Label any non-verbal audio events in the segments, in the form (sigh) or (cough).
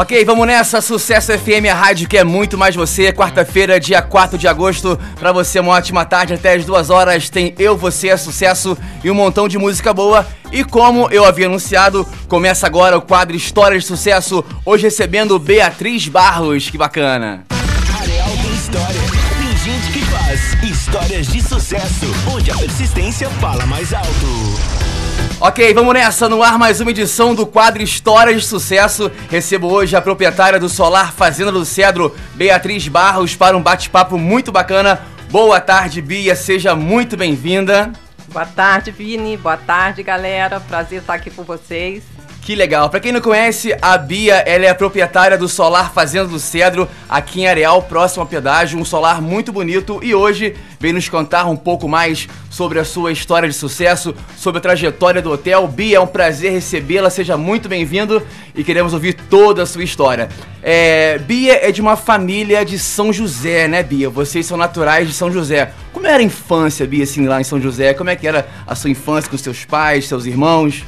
Ok, vamos nessa. Sucesso FM, a rádio que é muito mais você. Quarta-feira, dia 4 de agosto. Pra você, uma ótima tarde. Até as duas horas tem Eu, Você, Sucesso e um montão de música boa. E como eu havia anunciado, começa agora o quadro História de Sucesso. Hoje recebendo Beatriz Barros. Que bacana. Areal história. Tem gente que faz histórias de sucesso, onde a persistência fala mais alto. Ok, vamos nessa, no ar mais uma edição do quadro Histórias de Sucesso. Recebo hoje a proprietária do Solar Fazenda do Cedro, Beatriz Barros, para um bate-papo muito bacana. Boa tarde, Bia, seja muito bem-vinda. Boa tarde, Vini. Boa tarde, galera. Prazer estar aqui com vocês. Que legal. Para quem não conhece, a Bia, ela é a proprietária do Solar Fazenda do Cedro, aqui em Areal, próximo ao pedágio, um solar muito bonito e hoje vem nos contar um pouco mais sobre a sua história de sucesso, sobre a trajetória do hotel. Bia, é um prazer recebê-la, seja muito bem-vindo e queremos ouvir toda a sua história. É, Bia é de uma família de São José, né, Bia? Vocês são naturais de São José. Como era a infância, Bia, assim, lá em São José? Como é que era a sua infância com seus pais, seus irmãos?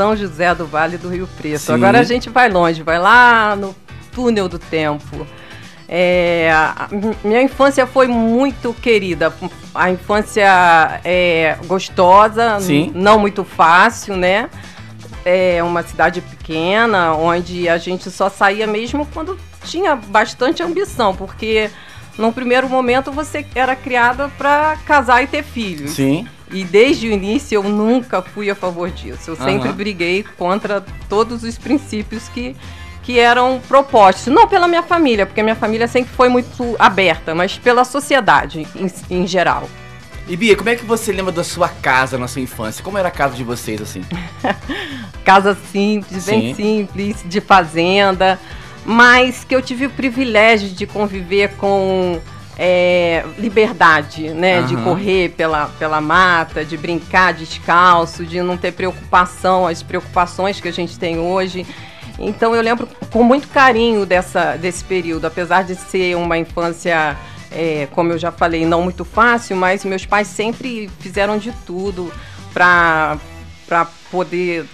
São José do Vale do Rio Preto. Sim. Agora a gente vai longe, vai lá no túnel do tempo. É, minha infância foi muito querida. A infância é gostosa, Sim. não muito fácil, né? É uma cidade pequena, onde a gente só saía mesmo quando tinha bastante ambição, porque no primeiro momento você era criada para casar e ter filhos. Sim. E desde o início eu nunca fui a favor disso. Eu uhum. sempre briguei contra todos os princípios que, que eram propostos. Não pela minha família, porque minha família sempre foi muito aberta, mas pela sociedade em, em geral. E Bia, como é que você lembra da sua casa na sua infância? Como era a casa de vocês assim? (laughs) casa simples, Sim. bem simples, de fazenda, mas que eu tive o privilégio de conviver com é, liberdade, né? Uhum. De correr pela, pela mata, de brincar descalço, de não ter preocupação, as preocupações que a gente tem hoje. Então eu lembro com muito carinho dessa, desse período, apesar de ser uma infância, é, como eu já falei, não muito fácil, mas meus pais sempre fizeram de tudo para poder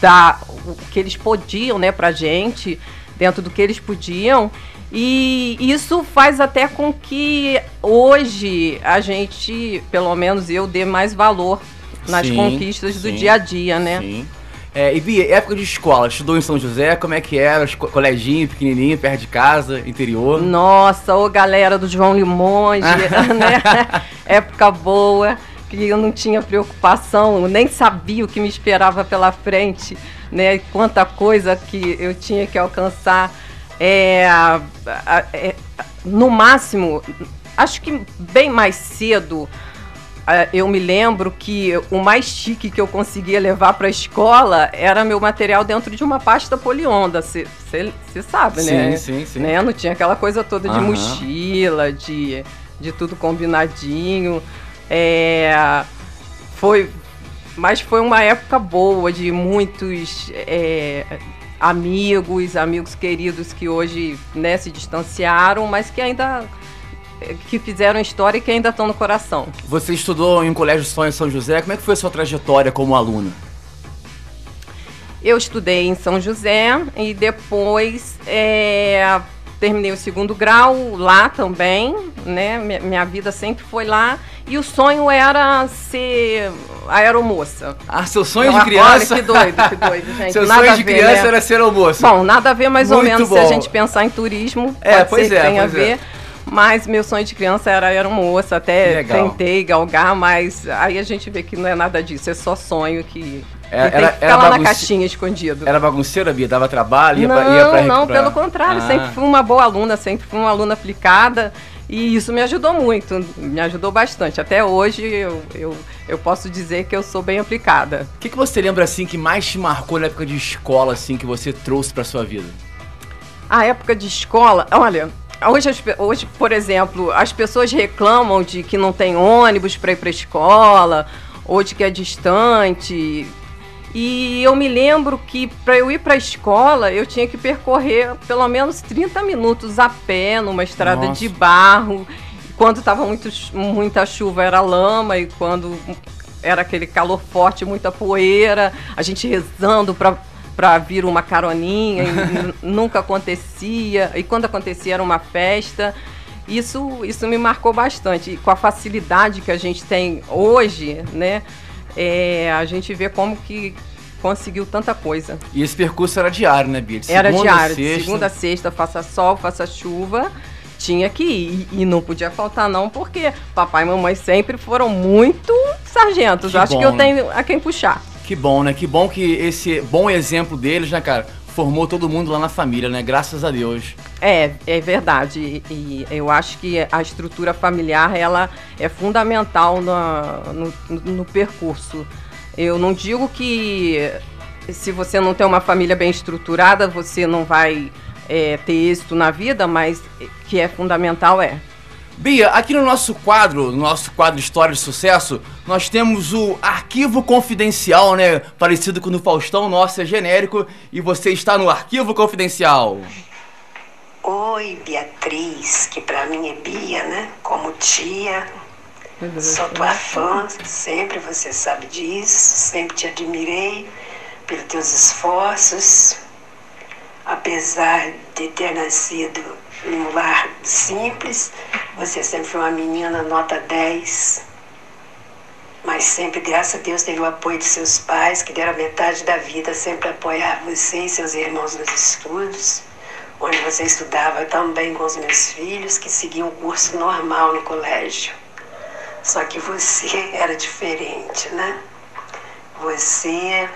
dar o que eles podiam né, para gente, dentro do que eles podiam. E isso faz até com que hoje a gente, pelo menos eu, dê mais valor nas sim, conquistas do dia a dia, né? Sim. É, e Bia, época de escola, estudou em São José, como é que era? Coleginho, pequenininho, perto de casa, interior? Nossa, ô galera do João Limões, (laughs) né? época boa, que eu não tinha preocupação, nem sabia o que me esperava pela frente, né? Quanta coisa que eu tinha que alcançar. É, é, no máximo, acho que bem mais cedo, eu me lembro que o mais chique que eu conseguia levar para a escola era meu material dentro de uma pasta polionda. Você sabe, sim, né? Sim, sim, né? Não tinha aquela coisa toda de uhum. mochila, de, de tudo combinadinho. É, foi, mas foi uma época boa de muitos é, amigos, amigos queridos que hoje né, se distanciaram, mas que ainda que fizeram história e que ainda estão no coração. Você estudou em um colégio só em São José, como é que foi a sua trajetória como aluna? Eu estudei em São José e depois é, terminei o segundo grau lá também, né? Minha, vida sempre foi lá e o sonho era ser aeromoça. Ah, seu sonho de (laughs) criança? Olha, que doido, que doido, (laughs) gente. seu nada sonho de ver, criança né? era ser aeromoça. Bom, nada a ver mais Muito ou menos bom. se a gente pensar em turismo. É, pode pois é, que tenha a ver. É. Mas meu sonho de criança era aeromoça, até tentei galgar, mas aí a gente vê que não é nada disso, é só sonho que era, tem que ficar lá bagunce... na caixinha escondido. Era bagunceira, Bia? Dava trabalho? Ia não, pra, ia pra não, pelo contrário. Ah. Sempre fui uma boa aluna, sempre fui uma aluna aplicada. E isso me ajudou muito, me ajudou bastante. Até hoje eu, eu, eu posso dizer que eu sou bem aplicada. O que, que você lembra assim que mais te marcou na época de escola, assim, que você trouxe para sua vida? A época de escola, olha, hoje, hoje, por exemplo, as pessoas reclamam de que não tem ônibus para ir para a escola, ou de que é distante. E eu me lembro que para eu ir para a escola, eu tinha que percorrer pelo menos 30 minutos a pé numa estrada Nossa. de barro. Quando estava muita chuva era lama e quando era aquele calor forte, muita poeira, a gente rezando para para vir uma caroninha, (laughs) nunca acontecia, e quando acontecia era uma festa. Isso, isso me marcou bastante. E com a facilidade que a gente tem hoje, né? É, a gente vê como que conseguiu tanta coisa. E esse percurso era diário, né, Bia? Era diário, sexta... de segunda a sexta, faça sol, faça chuva tinha que ir. E não podia faltar, não, porque papai e mamãe sempre foram muito sargentos. Que Acho bom, que eu tenho a quem puxar. Que bom, né? Que bom que esse bom exemplo deles, né, cara, formou todo mundo lá na família, né? Graças a Deus. É, é verdade. E, eu acho que a estrutura familiar, ela é fundamental no, no, no percurso. Eu não digo que se você não tem uma família bem estruturada, você não vai é, ter êxito na vida, mas que é fundamental é. Bia, aqui no nosso quadro, no nosso quadro História de Sucesso, nós temos o arquivo confidencial, né? Parecido com o do Faustão, nosso é genérico, e você está no arquivo confidencial. Oi, Beatriz, que pra mim é Bia, né? Como tia. Sou tua fã, sempre você sabe disso, sempre te admirei pelos teus esforços, apesar de ter nascido em um lar simples, você sempre foi uma menina nota 10, mas sempre, graças a Deus, teve o apoio de seus pais, que deram metade da vida sempre apoiar você e seus irmãos nos estudos, onde você estudava também com os meus filhos, que seguiam o curso normal no colégio. Só que você (laughs) era diferente, né? Você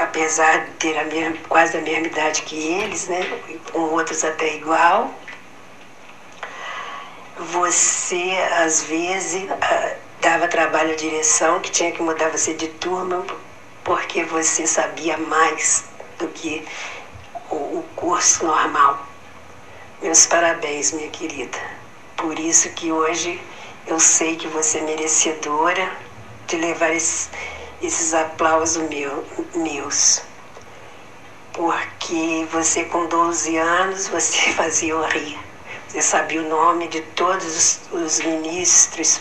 apesar de ter a mesma, quase a mesma idade que eles, né, com outros até igual, você às vezes ah, dava trabalho à direção que tinha que mudar você de turma porque você sabia mais do que o, curso normal. Meus parabéns, minha querida. Por isso que hoje eu sei que você é merecedora de levar esse esses aplausos meu, meus. Porque você com 12 anos, (laughs) você fazia eu rir. Você sabia o nome de todos os, os ministros,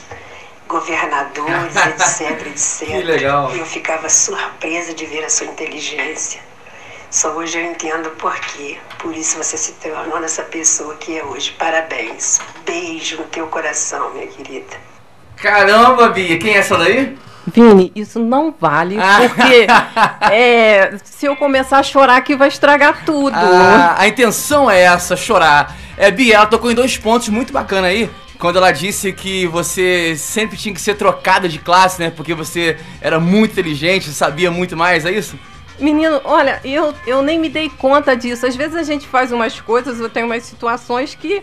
governadores, (laughs) etc, etc. Que legal. E eu ficava surpresa de ver a sua inteligência. Só hoje eu entendo por quê. Por isso você se tornou essa pessoa que é hoje. Parabéns. Beijo no teu coração, minha querida. Caramba, Bia, quem é essa daí? Vini, isso não vale, ah. porque (laughs) é, se eu começar a chorar aqui vai estragar tudo. Ah, a intenção é essa, chorar. É, Bia, ela tocou em dois pontos muito bacana aí. Quando ela disse que você sempre tinha que ser trocada de classe, né? Porque você era muito inteligente, sabia muito mais, é isso? Menino, olha, eu, eu nem me dei conta disso. Às vezes a gente faz umas coisas, eu tenho umas situações que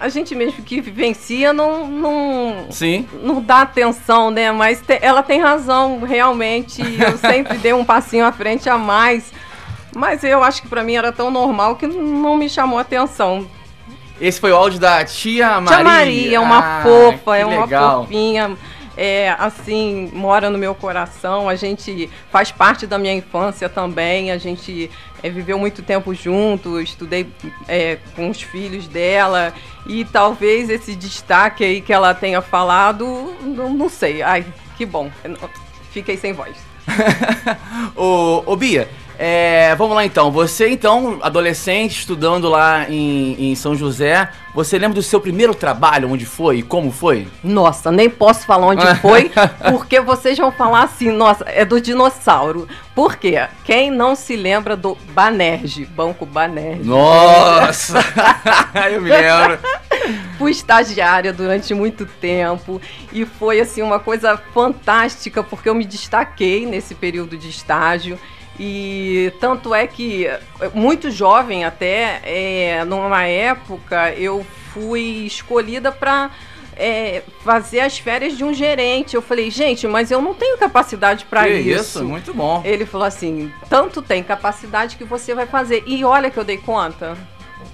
a gente mesmo que vivencia não, não, Sim. não dá atenção, né? Mas te, ela tem razão, realmente. Eu (laughs) sempre dei um passinho à frente a mais. Mas eu acho que para mim era tão normal que não me chamou atenção. Esse foi o áudio da tia Maria. Tia Maria, uma ah, fofa, é uma legal. fofinha é, assim, mora no meu coração. A gente faz parte da minha infância também. A gente é, viveu muito tempo junto, estudei é, com os filhos dela. E talvez esse destaque aí que ela tenha falado, não, não sei. Ai, que bom. Fiquei sem voz. (laughs) ô, ô Bia, é, vamos lá então. Você então, adolescente, estudando lá em, em, São José, você lembra do seu primeiro trabalho, onde foi e como foi? Nossa, nem posso falar onde (laughs) foi, porque vocês vão falar assim, nossa, é do dinossauro. Por quê? Quem não se lembra do Banerj, Banco Banerj? Nossa! (laughs) Eu me lembro. Fui estagiária durante muito tempo e foi assim uma coisa fantástica porque eu me destaquei nesse período de estágio. E tanto é que, muito jovem até, é, numa época, eu fui escolhida para é, fazer as férias de um gerente. Eu falei, gente, mas eu não tenho capacidade para isso. Isso, muito bom. Ele falou assim: tanto tem capacidade que você vai fazer. E olha que eu dei conta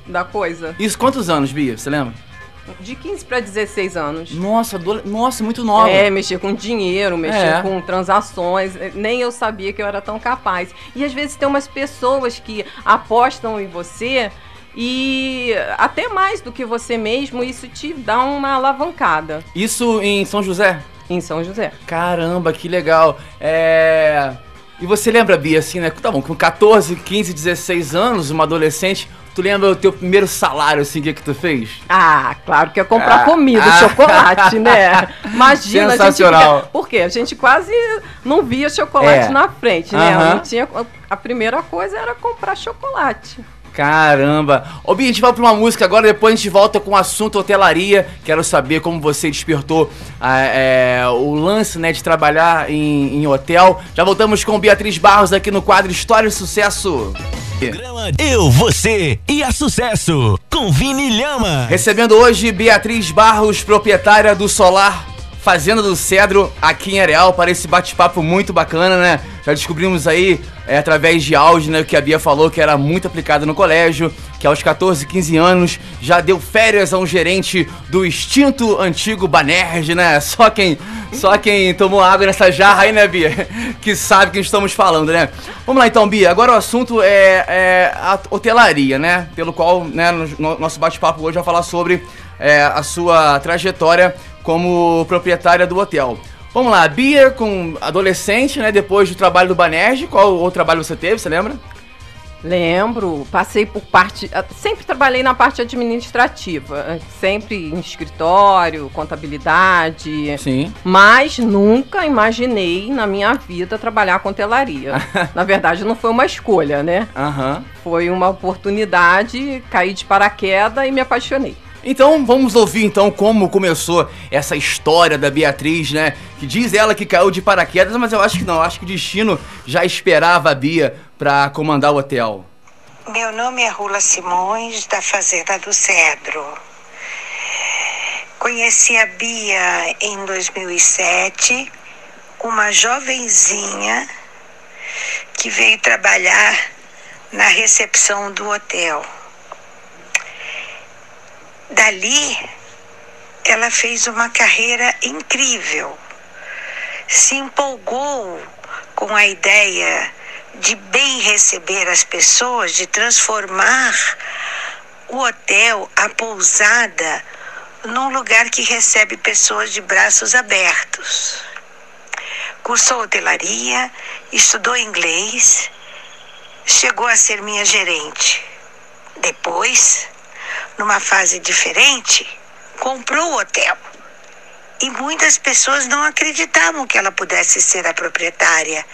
da coisa. Isso quantos anos, Bia? Você lembra? De 15 para 16 anos. Nossa, do... nossa, muito nova. É, mexer com dinheiro, mexer é. com transações. Nem eu sabia que eu era tão capaz. E às vezes tem umas pessoas que apostam em você e até mais do que você mesmo, isso te dá uma alavancada. Isso em São José? Em São José. Caramba, que legal. É. E você lembra, Bia, assim, né? Tá bom, com 14, 15, 16 anos, uma adolescente, tu lembra o teu primeiro salário, assim, que, que tu fez? Ah, claro que é comprar ah, comida, ah, chocolate, né? (laughs) Imagina, Sensacional. a gente. Por quê? A gente quase não via chocolate é. na frente, né? Uh -huh. Não tinha, a primeira coisa era comprar chocolate. Caramba! Ô, Bia, a gente vai pra uma música agora, depois a gente volta com o assunto hotelaria. Quero saber como você despertou é, o lance né, de trabalhar em, em, hotel. Já voltamos com Beatriz Barros aqui no quadro História e Sucesso. Programa Eu, Você e a Sucesso, com Vini Lhama. Recebendo hoje Beatriz Barros, proprietária do Solar Fazenda do Cedro, aqui em Areal, para esse bate-papo muito bacana, né? Já descobrimos aí, é, através de áudio, né, que a Bia falou que era muito aplicado no colégio, que aos 14, 15 anos já deu férias a um gerente do extinto antigo Banerj, né? Só quem, só quem tomou água nessa jarra aí, né, Bia? (laughs) Que sabe que estamos falando, né? Vamos lá então, Bia. Agora o assunto é, é a hotelaria, né? Pelo qual, né, no, nosso bate-papo hoje vai falar sobre é, a sua trajetória como proprietária do hotel. Vamos lá, Bia com adolescente, né? Depois do trabalho do Banerj, qual outro trabalho você teve, você lembra? Lembro, passei por parte. Ah, sempre trabalhei na parte administrativa, sempre em escritório, contabilidade. Sim. Mas nunca imaginei na minha vida trabalhar com telaria. (laughs) na verdade, não foi uma escolha, né? Uhum. Foi uma oportunidade, caí de paraquedas e me apaixonei. Então vamos ouvir então como começou essa história da Beatriz, né? Que diz ela que caiu de paraquedas, mas eu acho que não, acho que o destino já esperava a Bia para comandar o hotel. Meu nome é Rula Simões, da Fazenda do Cedro. Conheci a Bia em 2007, uma jovenzinha que veio trabalhar na recepção do hotel. Dali, ela fez uma carreira incrível. Se empolgou com a ideia de bem receber as pessoas, de transformar o hotel, a pousada, num lugar que recebe pessoas de braços abertos. Cursou hotelaria, estudou inglês, chegou a ser minha gerente. Depois, numa fase diferente, comprou o hotel. E muitas pessoas não acreditavam que ela pudesse ser a proprietária,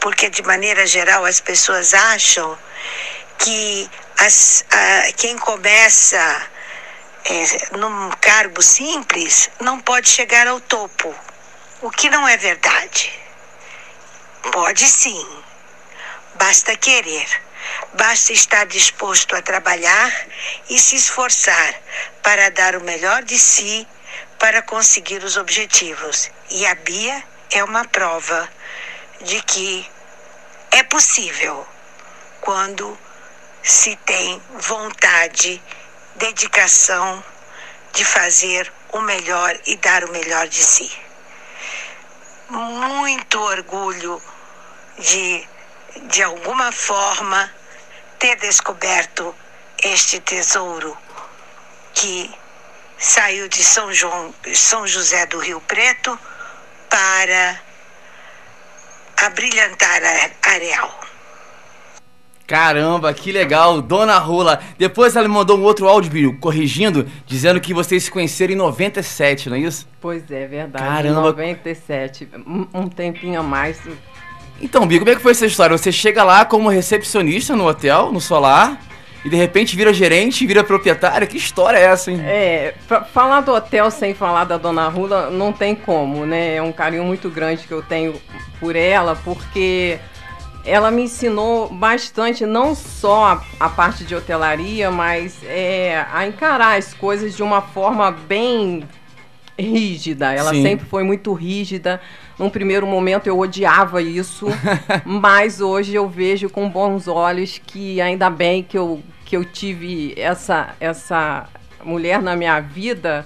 porque de maneira geral as pessoas acham que as, a, quem começa é, num cargo simples não pode chegar ao topo, o que não é verdade. Pode sim, basta querer. Basta estar disposto a trabalhar e se esforçar para dar o melhor de si para conseguir os objetivos. E a Bia é uma prova de que é possível quando se tem vontade, dedicação de fazer o melhor e dar o melhor de si. Muito orgulho de, de alguma forma, ter descoberto este tesouro que saiu de São, João, São José do Rio Preto para abrilhantar a Areal. Caramba, que legal, Dona Rula. Depois ela me mandou um outro áudio, corrigindo, dizendo que vocês se conheceram em 97, não é isso? Pois é, verdade. Caramba. 97, um, um tempinho a mais então, Bia, como é que foi essa história? Você chega lá como recepcionista no hotel, no Solar, e de repente vira gerente, vira proprietária? Que história é essa, hein? É, falar do hotel sem falar da Dona Rula não tem como, né? É um carinho muito grande que eu tenho por ela, porque ela me ensinou bastante, não só a, a parte de hotelaria, mas é, a encarar as coisas de uma forma bem rígida. Ela Sim. sempre foi muito rígida. Num primeiro momento eu odiava isso, (laughs) mas hoje eu vejo com bons olhos que ainda bem que eu, que eu tive essa, essa mulher na minha vida,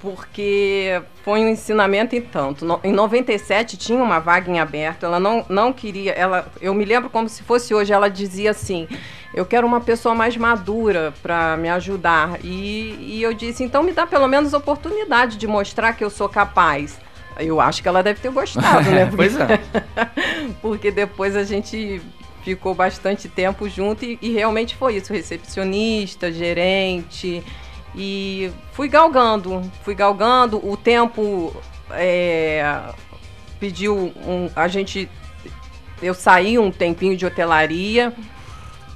porque foi um ensinamento em tanto. No, em 97 tinha uma vaga em aberto, ela não, não queria, ela, eu me lembro como se fosse hoje, ela dizia assim: eu quero uma pessoa mais madura para me ajudar. E, e eu disse: então me dá pelo menos oportunidade de mostrar que eu sou capaz. Eu acho que ela deve ter gostado, né? (laughs) Porque, pois é. (laughs) porque depois a gente ficou bastante tempo junto e, e, realmente foi isso, recepcionista, gerente e fui galgando, fui galgando, o tempo é, pediu um, a gente eu saí um tempinho de hotelaria,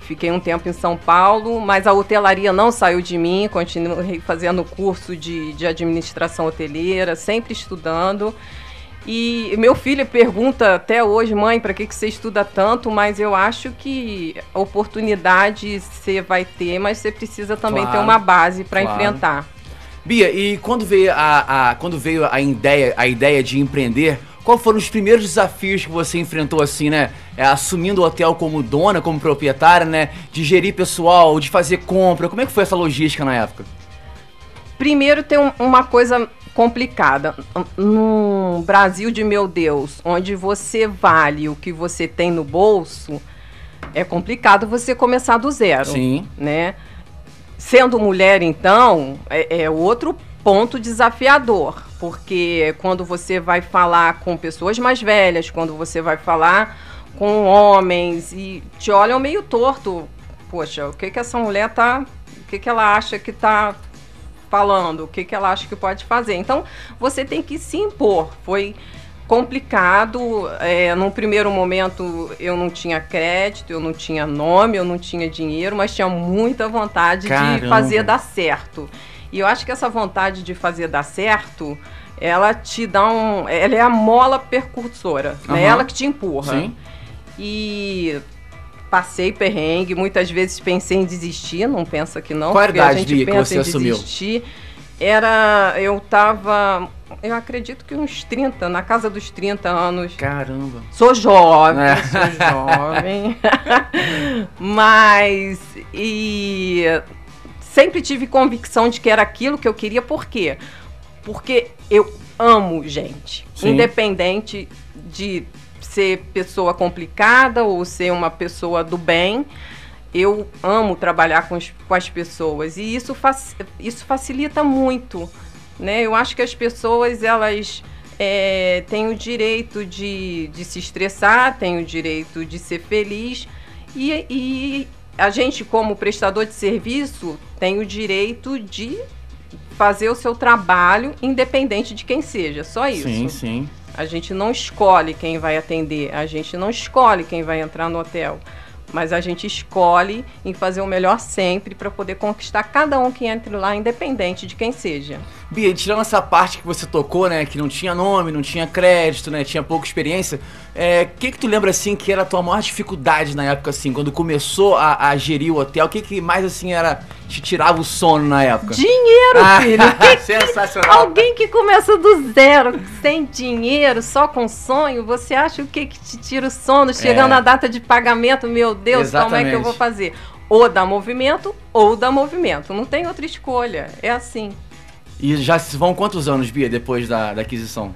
fiquei um tempo em São Paulo, mas a hotelaria não saiu de mim, continuei fazendo curso de, de administração hoteleira, sempre estudando. E meu filho pergunta até hoje, mãe, para que, que você estuda tanto? Mas eu acho que oportunidade você vai ter, mas você precisa também claro, ter uma base para claro. enfrentar. Bia, e quando veio a, a, quando veio a ideia, a ideia de empreender, quais foram os primeiros desafios que você enfrentou assim, né? É, assumindo o hotel como dona, como proprietária, né? De gerir pessoal, de fazer compra. Como é que foi essa logística na época? Primeiro tem um, uma coisa complicada. Num Brasil de meu Deus, onde você vale o que você tem no bolso, é complicado você começar do zero. Sim. Né? Sendo mulher, então, é, é outro ponto desafiador, porque quando você vai falar com pessoas mais velhas, quando você vai falar com homens e te olham meio torto, poxa, o que que essa mulher tá, o que que ela acha que tá falando, o que, que ela acha que pode fazer. Então, você tem que se impor. Foi complicado. É, num primeiro momento, eu não tinha crédito, eu não tinha nome, eu não tinha dinheiro, mas tinha muita vontade Caramba. de fazer dar certo. E eu acho que essa vontade de fazer dar certo, ela te dá um. Ela é a mola percursora, uhum. né? Ela que te empurra. Sim. E passei perrengue, muitas vezes pensei em desistir, não pensa que não. Qual a idade, a gente pensa que você em assumiu? desistir. Era, eu tava, eu acredito que uns 30, na casa dos 30 anos. Caramba. Sou jovem, é. sou jovem. (laughs) Mas, e sempre tive convicção de que era aquilo que eu queria, por quê? Porque eu amo gente. Sim. Independente de ser pessoa complicada ou ser uma pessoa do bem. Eu amo trabalhar com, os, com as pessoas e isso, isso facilita muito. Né? Eu acho que as pessoas elas é, têm o direito de, de se estressar, têm o direito de ser feliz e, e a gente, como prestador de serviço, tem o direito de fazer o seu trabalho independente de quem seja, só isso. Sim, sim. A gente não escolhe quem vai atender, a gente não escolhe quem vai entrar no hotel mas a gente escolhe em fazer o melhor sempre para poder conquistar cada um que entre lá, independente de quem seja. Bia, tirando essa parte que você tocou, né, que não tinha nome, não tinha crédito, né, tinha pouca experiência, o é, que que tu lembra, assim, que era a tua maior dificuldade na época, assim, quando começou a, a gerir o hotel, o que que mais, assim, era, te tirava o sono na época? Dinheiro, ah, filho! (laughs) Que, sensacional! Alguém que começa do zero, sem dinheiro, só com sonho, você acha o que que te tira o sono? Chegando é. a data de pagamento, meu Deus, Exatamente. como é que eu vou fazer? Ou dá movimento, ou dá movimento. Não tem outra escolha. É assim. E já vão quantos anos, Bia, depois da, da aquisição?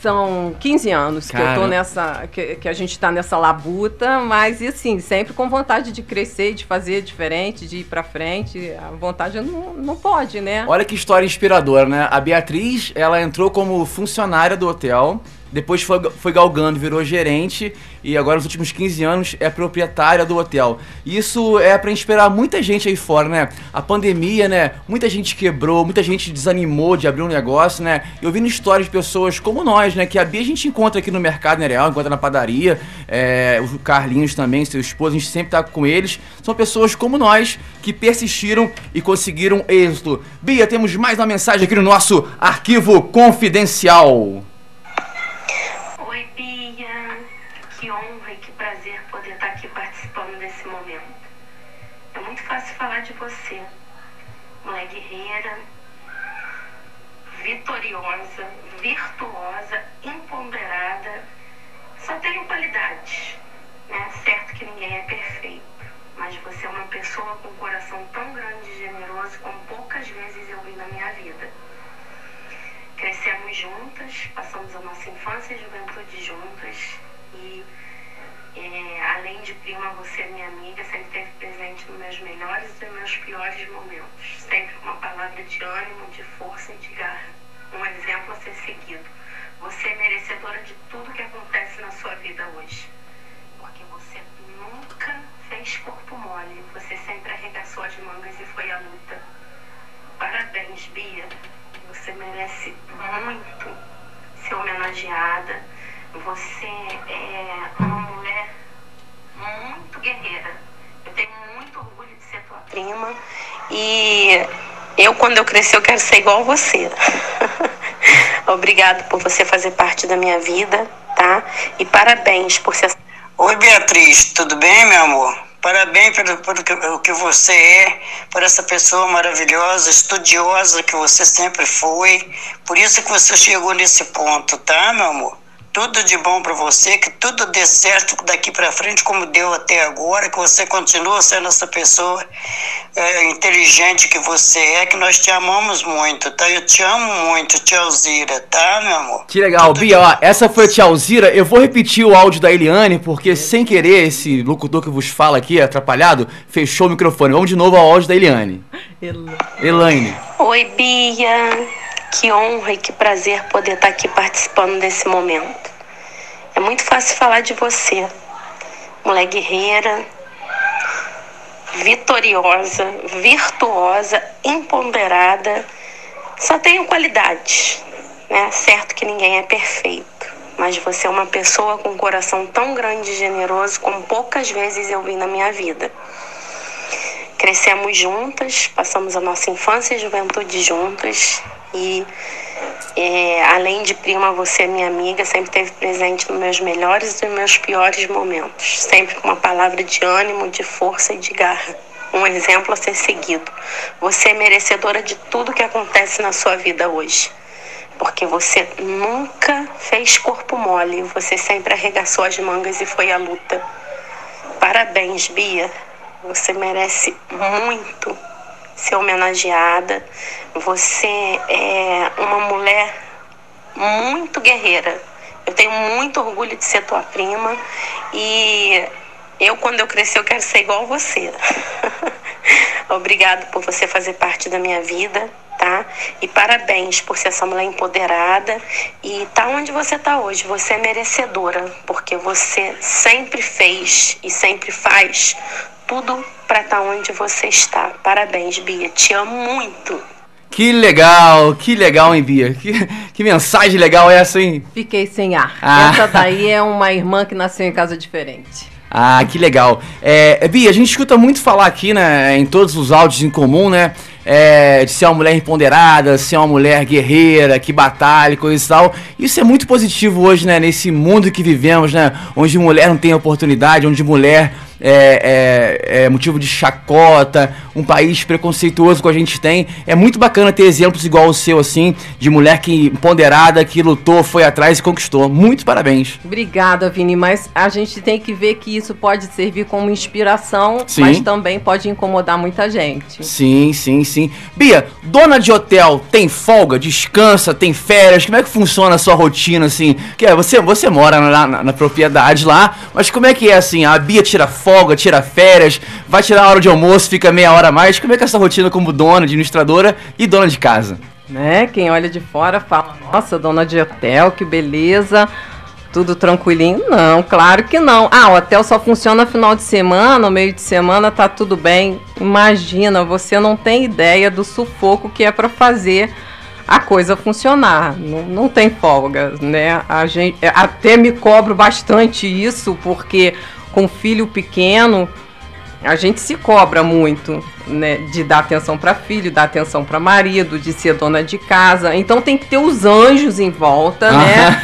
São 15 anos Cara. que eu tô nessa. Que, que a gente está nessa labuta, mas e assim, sempre com vontade de crescer, de fazer diferente, de ir para frente. A vontade não, não pode, né? Olha que história inspiradora, né? A Beatriz, ela entrou como funcionária do hotel depois foi, foi galgando, virou gerente e agora nos últimos 15 anos é proprietária do hotel. Isso é para inspirar muita gente aí fora, né? A pandemia, né? Muita gente quebrou, muita gente desanimou de abrir um negócio, né? Eu vi histórias de pessoas como nós, né? Que a Bia a gente encontra aqui no mercado né, real, encontra na padaria, é, o Carlinhos também, seu esposo, a gente sempre tá com eles. São pessoas como nós que persistiram e conseguiram êxito. Bia, temos mais uma mensagem aqui no nosso arquivo confidencial. Falar de você. Mulher guerreira, vitoriosa, virtuosa, empoderada. Só tenho qualidades. Né? Certo que ninguém é perfeito. Mas você é uma pessoa com um coração tão grande e generoso como poucas vezes eu vi na minha vida. Crescemos juntas, passamos a nossa infância e juventude juntas e é, além de prima, você é minha amiga, sempre esteve presente nos meus melhores e meus piores momentos. Sempre uma palavra de ânimo, de força e de garra. Um exemplo a ser seguido. Você é merecedora de tudo que acontece na sua vida hoje. Porque você nunca fez corpo mole. Você sempre arregaçou as mangas e foi à luta. Parabéns, Bia. Você merece muito ser homenageada. Você é uma mulher muito guerreira. Eu tenho muito orgulho de ser tua prima. E eu, quando eu crescer, eu quero ser igual você. (laughs) Obrigado por você fazer parte da minha vida, tá? E parabéns por ser. Oi, Beatriz, tudo bem, meu amor? Parabéns pelo, pelo que você é, por essa pessoa maravilhosa, estudiosa que você sempre foi. Por isso que você chegou nesse ponto, tá, meu amor? Tudo de bom para você, que tudo dê certo daqui para frente, como deu até agora, que você continue sendo essa pessoa é, inteligente que você é, que nós te amamos muito, tá? Eu te amo muito, tia Alzira, tá, meu amor? Que legal, tudo Bia, ó, essa foi a tia Alzira. Eu vou repetir o áudio da Eliane, porque sem querer esse locutor que vos fala aqui, atrapalhado, fechou o microfone. Vamos de novo ao áudio da Eliane. Elaine. Oi, Bia. Que honra e que prazer poder estar aqui participando desse momento. É muito fácil falar de você, mulher guerreira, vitoriosa, virtuosa, empoderada. Só tenho qualidades, né? Certo que ninguém é perfeito, mas você é uma pessoa com um coração tão grande e generoso como poucas vezes eu vi na minha vida. Crescemos juntas, passamos a nossa infância e juventude juntas e é, além de prima, você é minha amiga, sempre esteve presente nos meus melhores e nos meus piores momentos, sempre com uma palavra de ânimo, de força e de garra. Um exemplo a ser seguido. Você é merecedora de tudo que acontece na sua vida hoje. Porque você nunca fez corpo mole, você sempre arregaçou as mangas e foi à luta. Parabéns, Bia. Você merece muito ser homenageada. Você é uma mulher muito guerreira. Eu tenho muito orgulho de ser tua prima e eu, quando eu crescer, eu quero ser igual você. (laughs) Obrigado por você fazer parte da minha vida, tá? E parabéns por ser essa mulher empoderada e tá onde você tá hoje. Você é merecedora, porque você sempre fez e sempre faz tudo para estar tá onde você está. Parabéns, Bia. Te amo muito. Que legal, que legal, hein, Bia? Que, que mensagem legal é essa, hein? Fiquei sem ar. Ah. Essa daí é uma irmã que nasceu em casa diferente. Ah, que legal. É, Bia, a gente escuta muito falar aqui, né, em todos os áudios em comum, né, é, de ser uma mulher empoderada, ser uma mulher guerreira, que batalha, coisa e tal. Isso é muito positivo hoje, né, nesse mundo que vivemos, né, onde mulher não tem oportunidade, onde mulher é, é, é, motivo de chacota, um país preconceituoso que a gente tem. É muito bacana ter exemplos igual o seu, assim, de mulher que ponderada, que lutou, foi atrás e conquistou. Muito parabéns. Obrigada, Vini, mas a gente tem que ver que isso pode servir como inspiração, sim. mas também pode incomodar muita gente. Sim, sim, sim. Bia, dona de hotel tem folga, descansa, tem férias? Como é que funciona a sua rotina, assim? Que é, você, você mora na, na, na propriedade lá, mas como é que é, assim? A Bia tira folga? folga, tira férias, vai tirar a hora de almoço, fica meia hora mais. Como é que é essa rotina como dona, administradora e dona de casa? Né? Quem olha de fora fala, nossa, dona de hotel, que beleza. Tudo tranquilinho? Não, claro que não. Ah, o hotel só funciona final de semana, meio de semana tá tudo bem. Imagina, você não tem ideia do sufoco que é para fazer a coisa funcionar. Não, não tem folga, né? A gente até me cobro bastante isso porque com filho pequeno, a gente se cobra muito, né, de dar atenção para filho, dar atenção para marido, de ser dona de casa. Então tem que ter os anjos em volta, né?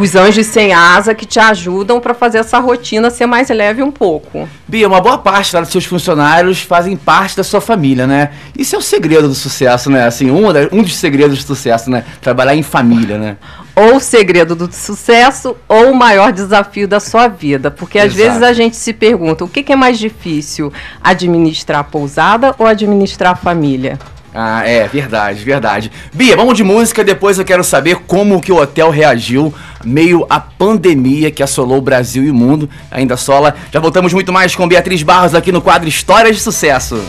os anjos sem asa que te ajudam para fazer essa rotina ser mais leve um pouco. Bia, uma boa parte dos seus funcionários fazem parte da sua família, né? Isso é o segredo do sucesso, né? Assim, um, um dos segredos do sucesso, né? Trabalhar em família, né? Ou o segredo do sucesso ou o maior desafio da sua vida. Porque às Exato. vezes a gente se pergunta: o que, que é mais difícil, administrar a pousada ou administrar a família? Ah, é, verdade, verdade. Bia, vamos de música, depois eu quero saber como que o hotel reagiu meio à pandemia que assolou o Brasil e o mundo. Ainda sola. Já voltamos muito mais com Beatriz Barros aqui no quadro Histórias de Sucesso.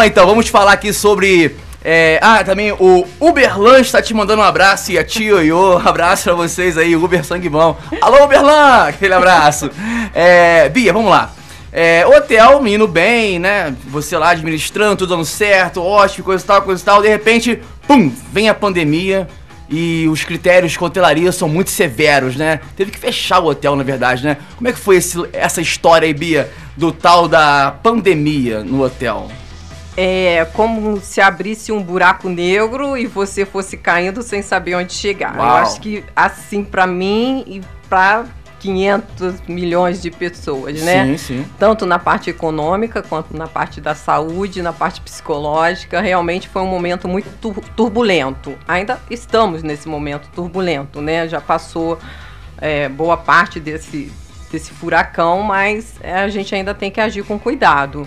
Lá então, vamos falar aqui sobre É, ah, também o Uberlan está te mandando um abraço e a tia Ioiô. Abraço pra vocês aí, Uber Sangue Bom. Alô, Uberlan! Aquele abraço. É, Bia, vamos lá. É, hotel, indo bem, né? Você lá administrando, tudo dando certo, ótimo, coisa e tal, coisa e tal. De repente, pum, vem a pandemia e os critérios de hotelaria são muito severos, né? Teve que fechar o hotel, na verdade, né? Como é que foi esse, essa história aí, Bia, do tal da pandemia no hotel? É como se abrisse um buraco negro e você fosse caindo sem saber onde chegar. Uau. Eu acho que assim para mim e para 500 milhões de pessoas, né? Sim, sim. Tanto na parte econômica quanto na parte da saúde, na parte psicológica. Realmente foi um momento muito turbulento. Ainda estamos nesse momento turbulento, né? Já passou é, boa parte desse, desse furacão, mas é, a gente ainda tem que agir com cuidado.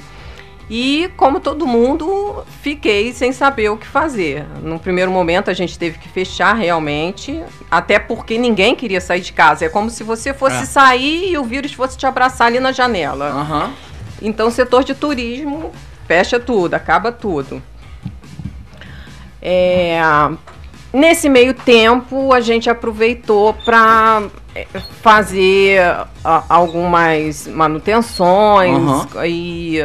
E, como todo mundo, fiquei sem saber o que fazer. No primeiro momento, a gente teve que fechar realmente, até porque ninguém queria sair de casa. É como se você fosse é. sair e o vírus fosse te abraçar ali na janela. Uhum. Então, o setor de turismo fecha tudo, acaba tudo. É, nesse meio tempo, a gente aproveitou para é, fazer algumas manutenções uhum. e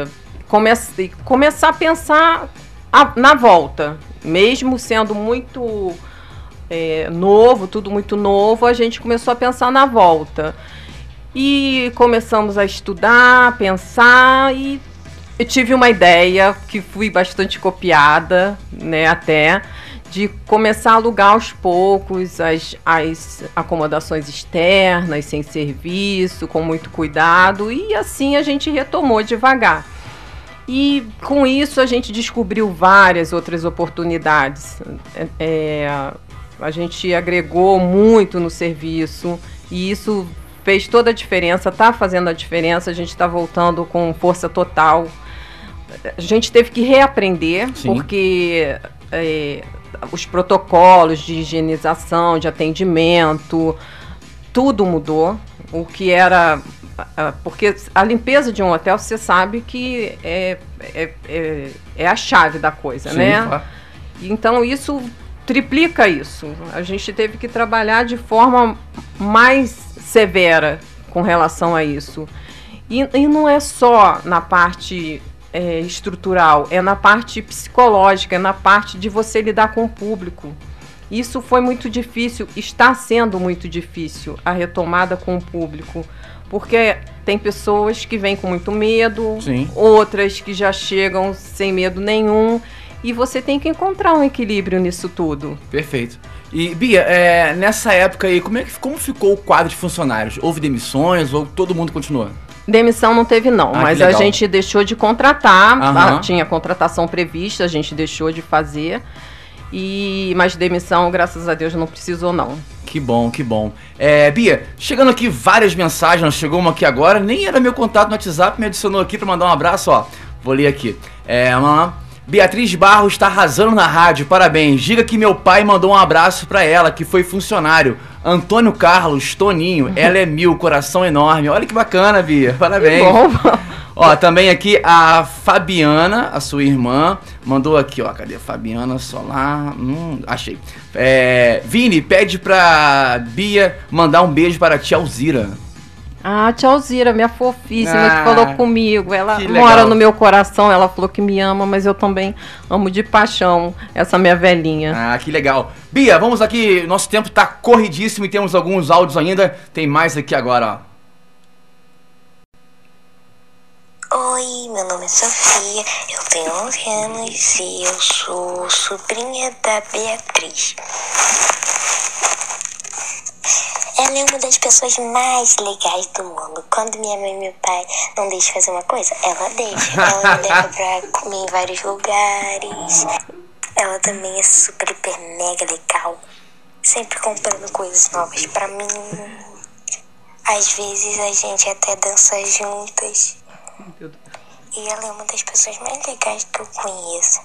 comece, começar a pensar a, na volta. Mesmo sendo muito é, novo, tudo muito novo, a gente começou a pensar na volta. E começamos a estudar, pensar e eu tive uma ideia que fui bastante copiada, né, até, de começar a alugar aos poucos as, as acomodações externas, sem serviço, com muito cuidado, e assim a gente retomou devagar. E com isso a gente descobriu várias outras oportunidades. É, é, a gente agregou muito no serviço e isso fez toda a diferença, está fazendo a diferença. A gente está voltando com força total. A gente teve que reaprender, Sim. porque é, os protocolos de higienização, de atendimento, tudo mudou. O que era porque a limpeza de um hotel, você sabe que é, é, é, é a chave da coisa, Sim, né? Claro. Então isso triplica isso. A gente teve que trabalhar de forma mais severa com relação a isso. E, e não é só na parte é, estrutural, é na parte psicológica, é na parte de você lidar com o público. Isso foi muito difícil, está sendo muito difícil a retomada com o público. Porque tem pessoas que vêm com muito medo, Sim. outras que já chegam sem medo nenhum. E você tem que encontrar um equilíbrio nisso tudo. Perfeito. E, Bia, é, nessa época aí, como, é que, como ficou o quadro de funcionários? Houve demissões ou todo mundo continuou? Demissão não teve, não, ah, mas a gente deixou de contratar, uhum. tinha contratação prevista, a gente deixou de fazer. E mas demissão, graças a Deus, não precisou não. Que bom, que bom. É, Bia, chegando aqui várias mensagens, chegou uma aqui agora, nem era meu contato no WhatsApp, me adicionou aqui para mandar um abraço, ó. Vou ler aqui. É, uma Beatriz Barros está arrasando na rádio, parabéns. Diga que meu pai mandou um abraço para ela, que foi funcionário. Antônio Carlos, Toninho, (laughs) ela é mil, coração enorme. Olha que bacana, Bia, parabéns. Que bom. Ó, também aqui a Fabiana, a sua irmã, mandou aqui, ó. Cadê a Fabiana Solar? Hum, achei. É, Vini, pede pra Bia mandar um beijo para a tia Alzira. Ah, tia Alzira, minha fofíssima, ah, que falou comigo. Ela mora no meu coração, ela falou que me ama, mas eu também amo de paixão essa minha velhinha. Ah, que legal. Bia, vamos aqui, nosso tempo tá corridíssimo e temos alguns áudios ainda. Tem mais aqui agora, ó. Oi, meu nome é Sofia, eu tenho 11 anos e eu sou sobrinha da Beatriz. Ela é uma das pessoas mais legais do mundo. Quando minha mãe e meu pai não deixam fazer uma coisa, ela deixa. Ela me leva (laughs) pra comer em vários lugares. Ela também é super, hiper, mega legal. Sempre comprando coisas novas pra mim. Às vezes a gente até dança juntas. E ela é uma das pessoas mais legais que eu conheço.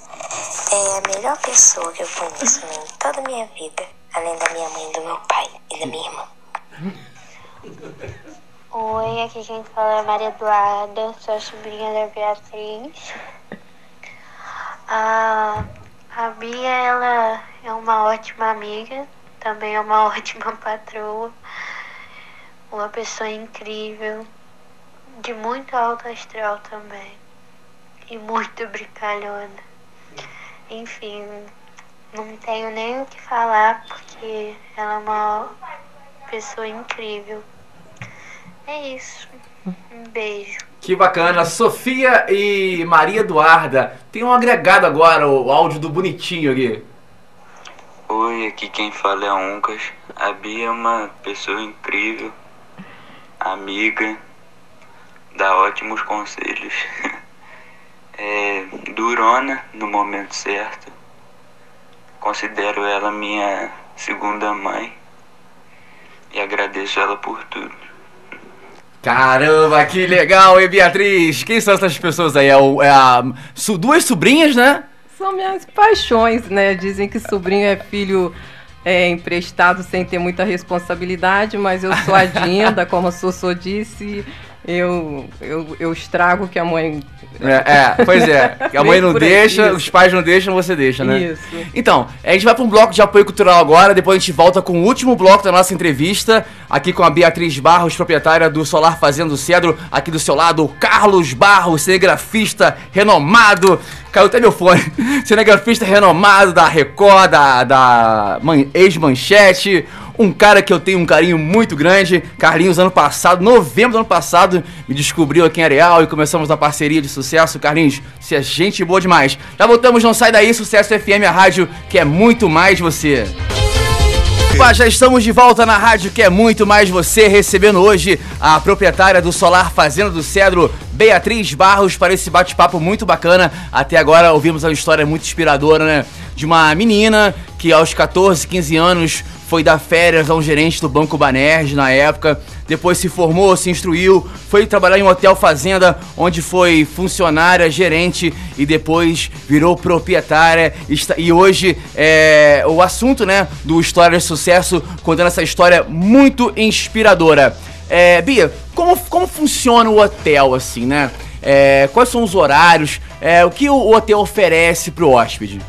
É a melhor pessoa que eu conheço em toda a minha vida. Além da minha mãe, do meu pai e da minha irmã. Oi, aqui quem fala é Maria Eduarda, sou a sobrinha da Beatriz. A, A Bia, ela é uma ótima amiga, também é uma (laughs) ótima patroa, uma pessoa incrível, de muito alto astral também, e muito brincalhona. Enfim, não tenho nem o que falar porque ela é uma pessoa incrível. É isso. Um beijo. Que bacana. Sofia e Maria Eduarda. Tem um agregado agora, o áudio do bonitinho aqui. Oi, aqui quem fala é a Uncas. A Bia é uma pessoa incrível, amiga, dá ótimos conselhos. (laughs) É durona no momento certo. Considero ela minha segunda mãe e agradeço ela por tudo. Caramba, que legal, hein, Beatriz? Quem são essas pessoas aí? É, o, é a, su, duas sobrinhas, né? São minhas paixões, né? Dizem que sobrinho é filho é, emprestado sem ter muita responsabilidade, mas eu sou a (laughs) Dinda, como a Sossô disse, eu, eu, eu estrago o que a mãe. É, é pois é. Que (laughs) a mãe não deixa, aí, os pais não deixam, você deixa, né? Isso. Então, a gente vai para um bloco de apoio cultural agora, depois a gente volta com o último bloco da nossa entrevista, aqui com a Beatriz Barros, proprietária do Solar Fazendo Cedro, aqui do seu lado, o Carlos Barros, cinegrafista renomado. Caiu até meu fone. (laughs) Cinegrafista renomado da Record, da, da ex-manchete um cara que eu tenho um carinho muito grande. Carlinhos, ano passado, novembro do ano passado, me descobriu aqui em Areal e começamos uma parceria de sucesso. Carlinhos, você é gente boa demais. Já voltamos, não sai daí, Sucesso FM, a rádio que é muito mais você. Opa, já estamos de volta na rádio que é muito mais você, recebendo hoje a proprietária do Solar Fazenda do Cedro, Beatriz Barros, para esse bate-papo muito bacana. Até agora ouvimos uma história muito inspiradora, né? De uma menina que aos 14, 15 anos foi dar férias a um gerente do Banco Banerj na época, depois se formou, se instruiu, foi trabalhar em um hotel fazenda, onde foi funcionária, gerente e depois virou proprietária. E hoje é o assunto né, do História de Sucesso, contando essa história muito inspiradora. É, Bia, como, como funciona o hotel assim, né? É, quais são os horários? É, o que o hotel oferece para o hóspede?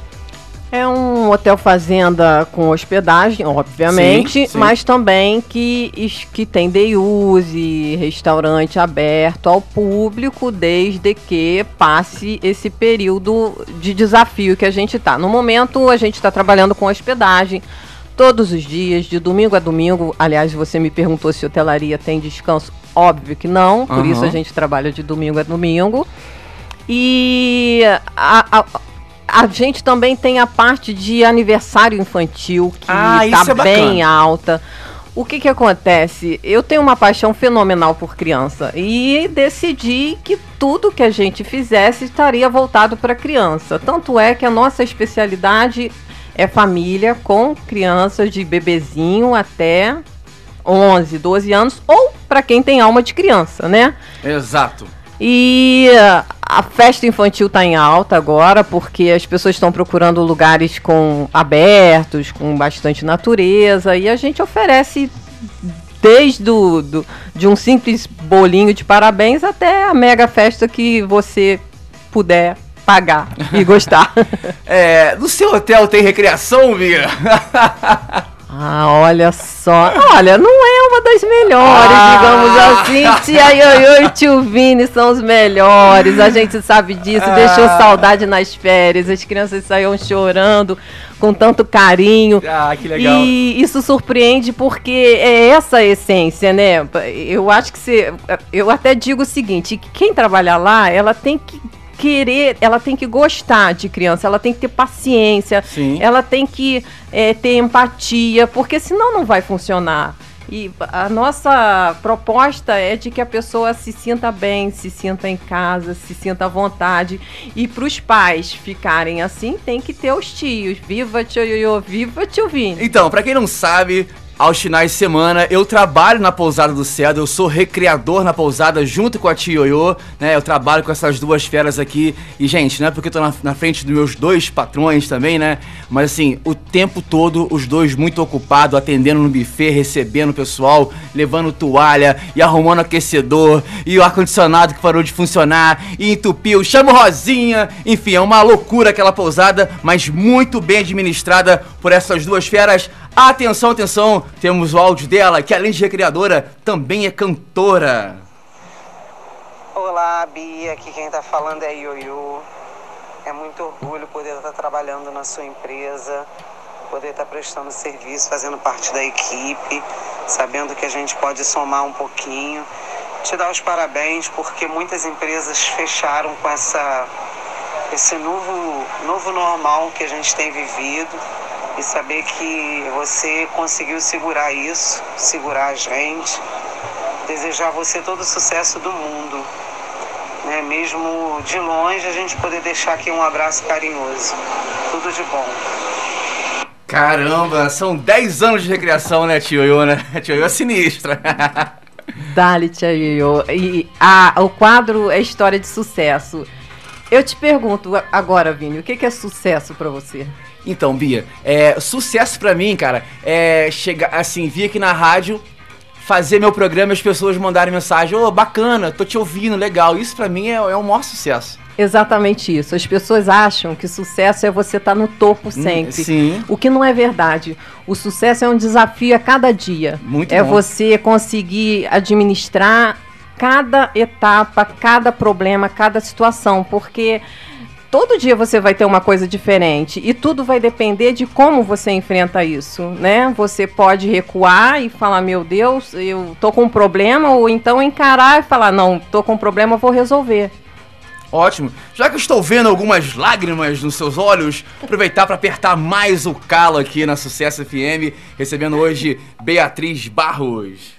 É um hotel fazenda com hospedagem, obviamente, sim, sim. mas também que, que tem day use, restaurante aberto ao público, desde que passe esse período de desafio que a gente está. No momento, a gente está trabalhando com hospedagem todos os dias, de domingo a domingo. Aliás, você me perguntou se hotelaria tem descanso. Óbvio que não, por uhum. isso a gente trabalha de domingo a domingo. E a, a a gente também tem a parte de aniversário infantil, que ah, está é bem alta. O que que acontece? Eu tenho uma paixão fenomenal por criança e decidi que tudo que a gente fizesse estaria voltado para criança. Tanto é que a nossa especialidade é família com crianças de bebezinho até 11, 12 anos ou para quem tem alma de criança, né? Exato. E a festa infantil está em alta agora, porque as pessoas estão procurando lugares com abertos, com bastante natureza, e a gente oferece desde do, do, de um simples bolinho de parabéns até a mega festa que você puder pagar e gostar. (laughs) é, no seu hotel tem recreação, Bia? (laughs) Ah, olha só. Olha, não é uma das melhores, ah. digamos assim. Tia Ioiô e tio Vini são os melhores. A gente sabe disso. Ah. Deixou saudade nas férias. As crianças saíam chorando com tanto carinho. Ah, que legal. E isso surpreende porque é essa a essência, né? Eu acho que você. Eu até digo o seguinte: quem trabalha lá, ela tem que querer, ela tem que gostar de criança, ela tem que ter paciência, Sim. ela tem que é, ter empatia, porque senão não vai funcionar. E a nossa proposta é de que a pessoa se sinta bem, se sinta em casa, se sinta à vontade. E para os pais ficarem assim, tem que ter os tios. Viva tio Ioiô, viva tio Vini. Então, para quem não sabe, aos finais de semana. Eu trabalho na pousada do Cedro, eu sou recreador na pousada junto com a Tia Ioiô, né? Eu trabalho com essas duas feras aqui. E, gente, não é porque eu tô na, na, frente dos meus dois patrões também, né? Mas assim, o tempo todo, os dois muito ocupados, atendendo no buffet, recebendo o pessoal, levando toalha e arrumando aquecedor, e o ar-condicionado que parou de funcionar, e entupiu, chama Rosinha, enfim, é uma loucura aquela pousada, mas muito bem administrada por essas duas feras. Atenção, atenção, temos o áudio dela, que além de recreadora, também é cantora. Olá, Bia, aqui quem tá falando é Ioiô. É muito orgulho poder estar trabalhando na sua empresa, poder estar prestando serviço, fazendo parte da equipe, sabendo que a gente pode somar um pouquinho. Te dar os parabéns porque muitas empresas fecharam com essa, esse novo, novo normal que a gente tem vivido e saber que você conseguiu segurar isso, segurar a gente. Desejar a você todo o sucesso do mundo. Né? Mesmo de longe, a gente poder deixar aqui um abraço carinhoso. Tudo de bom. Caramba, são 10 anos de recreação, né, tio Yo, né? (laughs) Tio Yo é sinistra. Dali, tio Yo. E a, o quadro é história de sucesso. Eu te pergunto agora, Vini, o que é sucesso para você? Então, Bia, é, sucesso para mim, cara, é chegar assim, vir aqui na rádio, fazer meu programa e as pessoas mandarem mensagem, ô, oh, bacana, tô te ouvindo, legal. Isso para mim é, é o maior sucesso. Exatamente isso. As pessoas acham que sucesso é você estar tá no topo hum, sempre. Sim. O que não é verdade. O sucesso é um desafio a cada dia. Muito é bom. você conseguir administrar cada etapa, cada problema, cada situação, porque todo dia você vai ter uma coisa diferente e tudo vai depender de como você enfrenta isso, né? Você pode recuar e falar, meu Deus, eu tô com um problema, ou então encarar e falar, não, tô com um problema, vou resolver. Ótimo. Já que eu estou vendo algumas lágrimas nos seus olhos, aproveitar para apertar mais o calo aqui na Sucesso FM, recebendo hoje Beatriz Barros.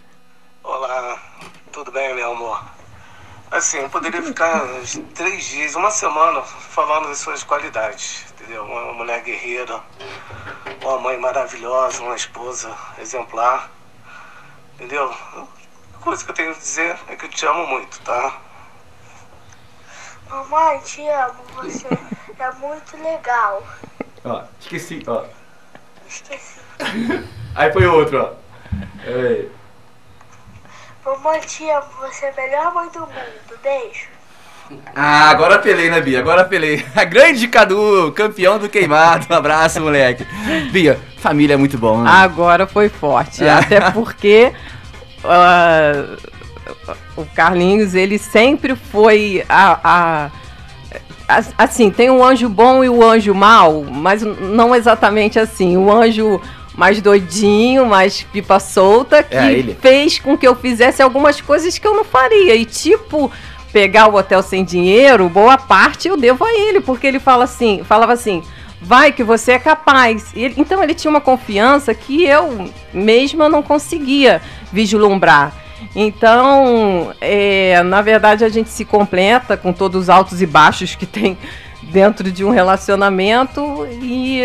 Olá, tudo bem, meu amor? Assim, eu poderia ficar três dias, uma semana, falando das suas qualidades, entendeu? Uma mulher guerreira, uma mãe maravilhosa, uma esposa exemplar, entendeu? A coisa que eu tenho a dizer é que eu te amo muito, tá? Mamãe, te amo, você é muito legal. Ó, esqueci, ó. Esqueci. (laughs) Aí foi outro, ó. Ei. Mamãe, te amo, você é a melhor mãe do mundo. Beijo. Ah, agora apelei, né, Bia? Agora apelei. (laughs) A grande Cadu, campeão do queimado. Um abraço, moleque. Bia, família é muito bom, né? Agora foi forte. É. Até porque uh, o Carlinhos, ele sempre foi a, a, Assim, tem o anjo bom e o anjo mal, mas não exatamente assim. O anjo mais doidinho, mais pipa solta, que é fez com que eu fizesse algumas coisas que eu não faria. E tipo, pegar o hotel sem dinheiro, boa parte eu devo a ele, porque ele fala assim, falava assim, vai que você é capaz. Ele, então ele tinha uma confiança que eu mesma não conseguia vislumbrar. Então, é, na verdade, a gente se completa com todos os altos e baixos que tem (laughs) dentro de um relacionamento e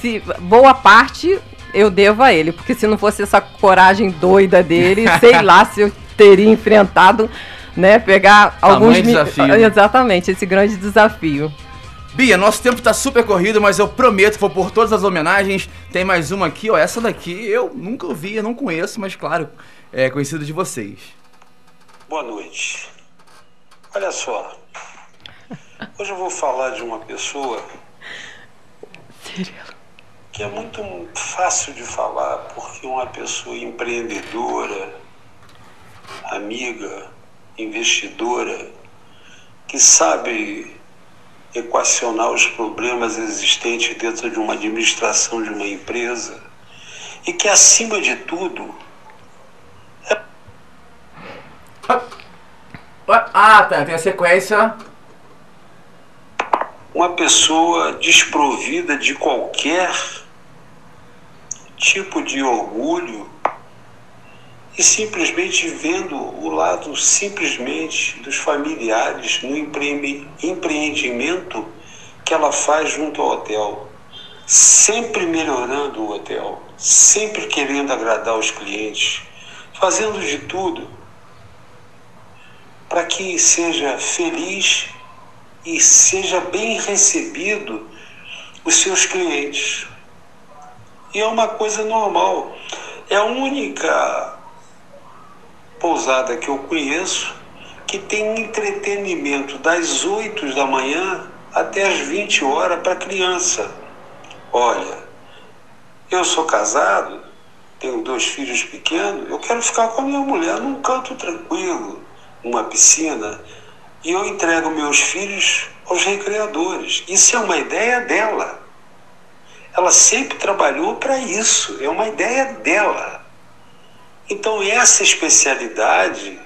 se boa parte eu devo a ele, porque se não fosse essa coragem doida dele, (laughs) sei lá se eu teria enfrentado, né, pegar alguns desafio. Né? Exatamente, esse grande desafio. Bia, nosso tempo tá super corrido, mas eu prometo que vou por todas as homenagens. Tem mais uma aqui, ó. Essa daqui eu nunca ouvi, eu não conheço, mas claro, é conhecido de vocês. Boa noite. Olha só. Hoje eu vou falar de uma pessoa que é muito fácil de falar, porque uma pessoa empreendedora, amiga, investidora, que sabe equacionar os problemas existentes dentro de uma administração de uma empresa e que, acima de tudo, é... Ah, tá, tem a sequência uma pessoa desprovida de qualquer tipo de orgulho e simplesmente vendo o lado simplesmente dos familiares no empreendimento que ela faz junto ao hotel. sempre melhorando o hotel, sempre querendo agradar os clientes, fazendo de tudo para que seja feliz e seja bem recebido os seus clientes. E é uma coisa normal. É a única pousada que eu conheço que tem entretenimento das 8 da manhã até as 20 horas para criança. Olha, eu sou casado, tenho dois filhos pequenos, eu quero ficar com a minha mulher num canto tranquilo, numa piscina, e eu entrego meus filhos aos recreadores. Isso é uma ideia dela. Ela sempre trabalhou para isso, é uma ideia dela. Então, essa especialidade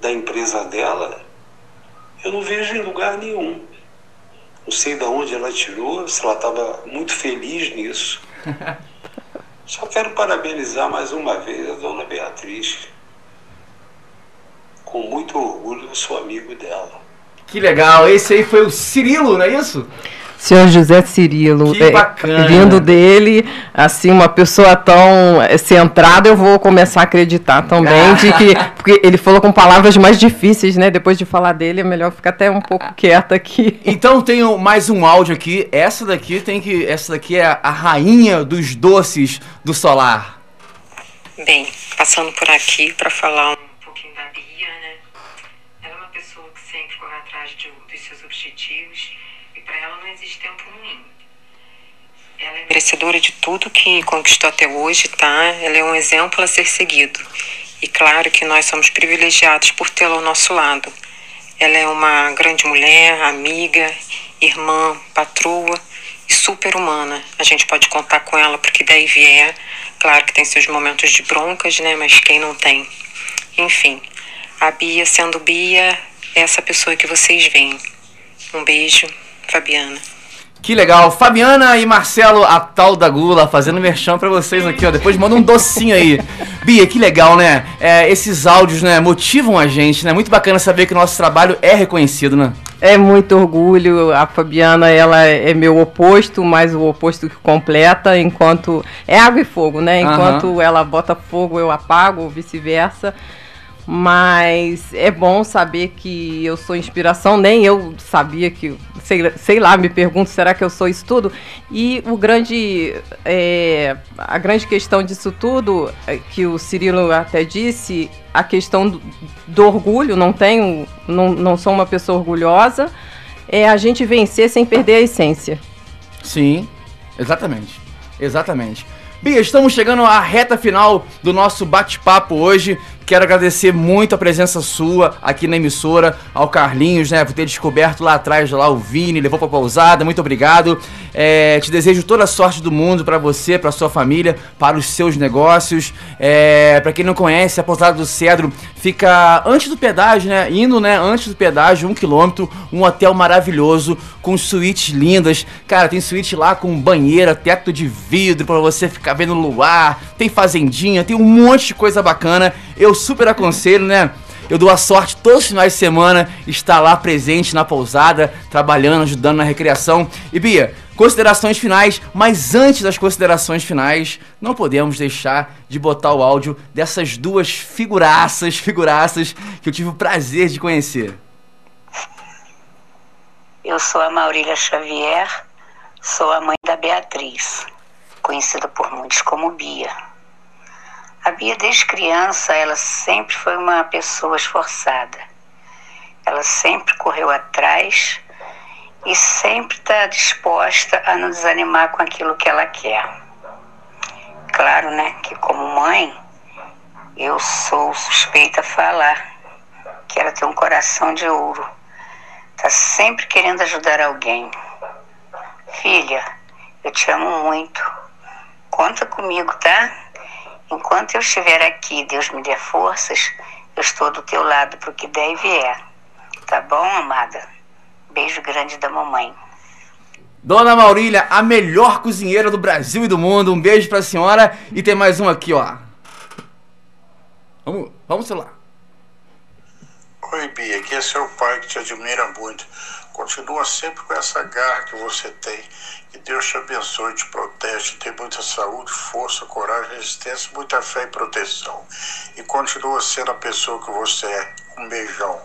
da empresa dela, eu não vejo em lugar nenhum. Não sei de onde ela tirou, se ela estava muito feliz nisso. (laughs) Só quero parabenizar mais uma vez a dona Beatriz. Com muito orgulho, eu sou amigo dela. Que legal, esse aí foi o Cirilo, não é isso? Senhor José Cirilo. Que bacana. É, vindo dele, assim, uma pessoa tão é, centrada, eu vou começar a acreditar também de que. Porque ele falou com palavras mais difíceis, né? Depois de falar dele, é melhor ficar até um pouco quieta aqui. Então tenho mais um áudio aqui. Essa daqui tem que. Essa daqui é a rainha dos doces do solar. Bem, passando por aqui para falar um tempo ruim. Ela é merecedora de tudo que conquistou até hoje, tá? Ela é um exemplo a ser seguido. E claro que nós somos privilegiados por tê-la ao nosso lado. Ela é uma grande mulher, amiga, irmã, patroa e super humana. A gente pode contar com ela porque daí vier. Claro que tem seus momentos de broncas, né? Mas quem não tem? Enfim, a Bia sendo Bia, é essa pessoa que vocês veem. Um beijo, Fabiana. Que legal. Fabiana e Marcelo, a tal da Gula, fazendo merchan pra vocês aqui, ó. Depois manda um docinho aí. (laughs) Bia, que legal, né? É, esses áudios, né, motivam a gente, né? Muito bacana saber que o nosso trabalho é reconhecido, né? É muito orgulho. A Fabiana, ela é meu oposto, mas o oposto que completa, enquanto. É água e fogo, né? Enquanto Aham. ela bota fogo, eu apago, ou vice-versa. Mas é bom saber que eu sou inspiração, nem eu sabia que. Sei, sei lá, me pergunto, será que eu sou isso tudo? E o grande. é, a grande questão disso tudo, é que o Cirilo até disse, a questão do, do orgulho, não tenho. Não, não sou uma pessoa orgulhosa, é a gente vencer sem perder a essência. Sim, exatamente. Exatamente. Bia, estamos chegando à reta final do nosso bate-papo hoje. Quero agradecer muito a presença sua aqui na emissora, ao Carlinhos, né? Por ter descoberto lá atrás lá o Vini, levou pra pousada. Muito obrigado. É, te desejo toda a sorte do mundo pra você, pra sua família, para os seus negócios. É, para quem não conhece, a pousada do Cedro fica antes do pedágio, né? Indo, né? Antes do pedágio, um quilômetro, um hotel maravilhoso com suítes lindas. Cara, tem suíte lá com banheira, teto de vidro pra você ficar vendo o luar. Tem fazendinha, tem um monte de coisa bacana. Eu super aconselho, né? Eu dou a sorte todos os finais de semana estar lá presente na pousada, trabalhando, ajudando na recreação. E Bia, considerações finais, mas antes das considerações finais, não podemos deixar de botar o áudio dessas duas figuraças, (laughs) figuraças que eu tive o prazer de conhecer. Eu sou a Maurília Xavier, sou a mãe da Beatriz, conhecida por muitos como Bia. A Bia, desde criança, ela sempre foi uma pessoa esforçada. Ela sempre correu atrás e sempre está disposta a não desanimar com aquilo que ela quer. Claro, né, que como mãe, eu sou suspeita a falar que ela tem um coração de ouro. Tá sempre querendo ajudar alguém. Filha, eu te amo muito. Conta comigo, tá? Enquanto eu estiver aqui, Deus me dê forças, eu estou do teu lado pro que der e vier. Tá bom, amada? Beijo grande da mamãe. Dona Maurília, a melhor cozinheira do Brasil e do mundo. Um beijo pra senhora. E tem mais um aqui, ó. Vamos, vamos celular. Oi, Bia, aqui é seu pai que te admira muito. Continua sempre com essa garra que você tem. Que Deus te abençoe, te protege, te dê muita saúde, força, coragem, resistência, muita fé e proteção. E continua sendo a pessoa que você é. Um beijão.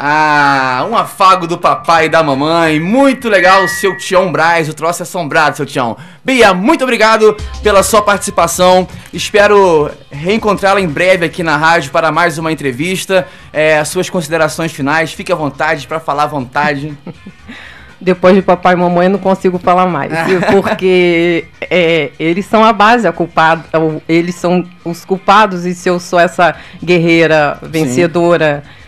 Ah, um afago do papai e da mamãe. Muito legal, seu Tião Braz. O troço é assombrado, seu Tião. Bia, muito obrigado pela sua participação. Espero reencontrá-la em breve aqui na rádio para mais uma entrevista. É, suas considerações finais, fique à vontade para falar à vontade. (laughs) Depois de papai e mamãe eu não consigo falar mais, (laughs) porque é, eles são a base, a culpada, eles são os culpados e se eu sou essa guerreira vencedora Sim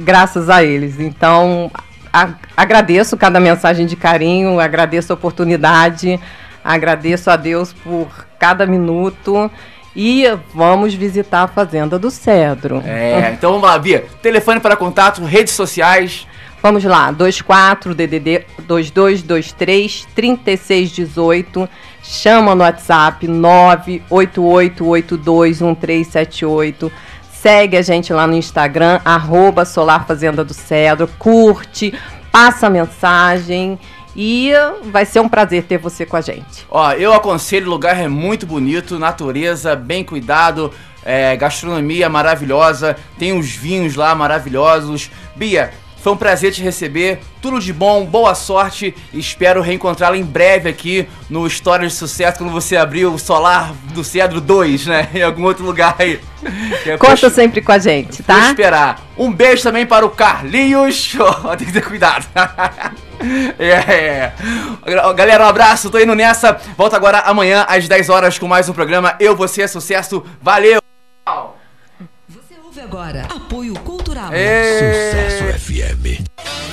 graças a eles. Então, a, agradeço cada mensagem de carinho, agradeço a oportunidade, agradeço a Deus por cada minuto. E vamos visitar a Fazenda do Cedro. É, então vamos lá, Bia. Telefone para contato, redes sociais. Vamos lá, 24 DDD 2223 3618. Chama no WhatsApp 988821378. Segue a gente lá no Instagram, arroba Solar Fazenda do Cedro, curte, passa a mensagem e vai ser um prazer ter você com a gente. Ó, eu aconselho, o lugar é muito bonito, natureza, bem cuidado, é, gastronomia maravilhosa, tem os vinhos lá maravilhosos. Bia, foi um prazer te receber. Tudo de bom, boa sorte. Espero reencontrá-la em breve aqui no História de Sucesso, quando você abrir o Solar do Cedro 2, né? (laughs) Em algum outro lugar aí. É Conta sempre com a gente, tá? Vou esperar. Um beijo também para o Carlinhos. (laughs) Oh, tem que ter cuidado. (laughs) é, é. Galera, um abraço. Tô indo nessa. Volto agora amanhã às 10 horas com mais um programa. Eu, você, é sucesso. Valeu! Você ouve agora Apoio Cultural. É Ei. Sucesso FM.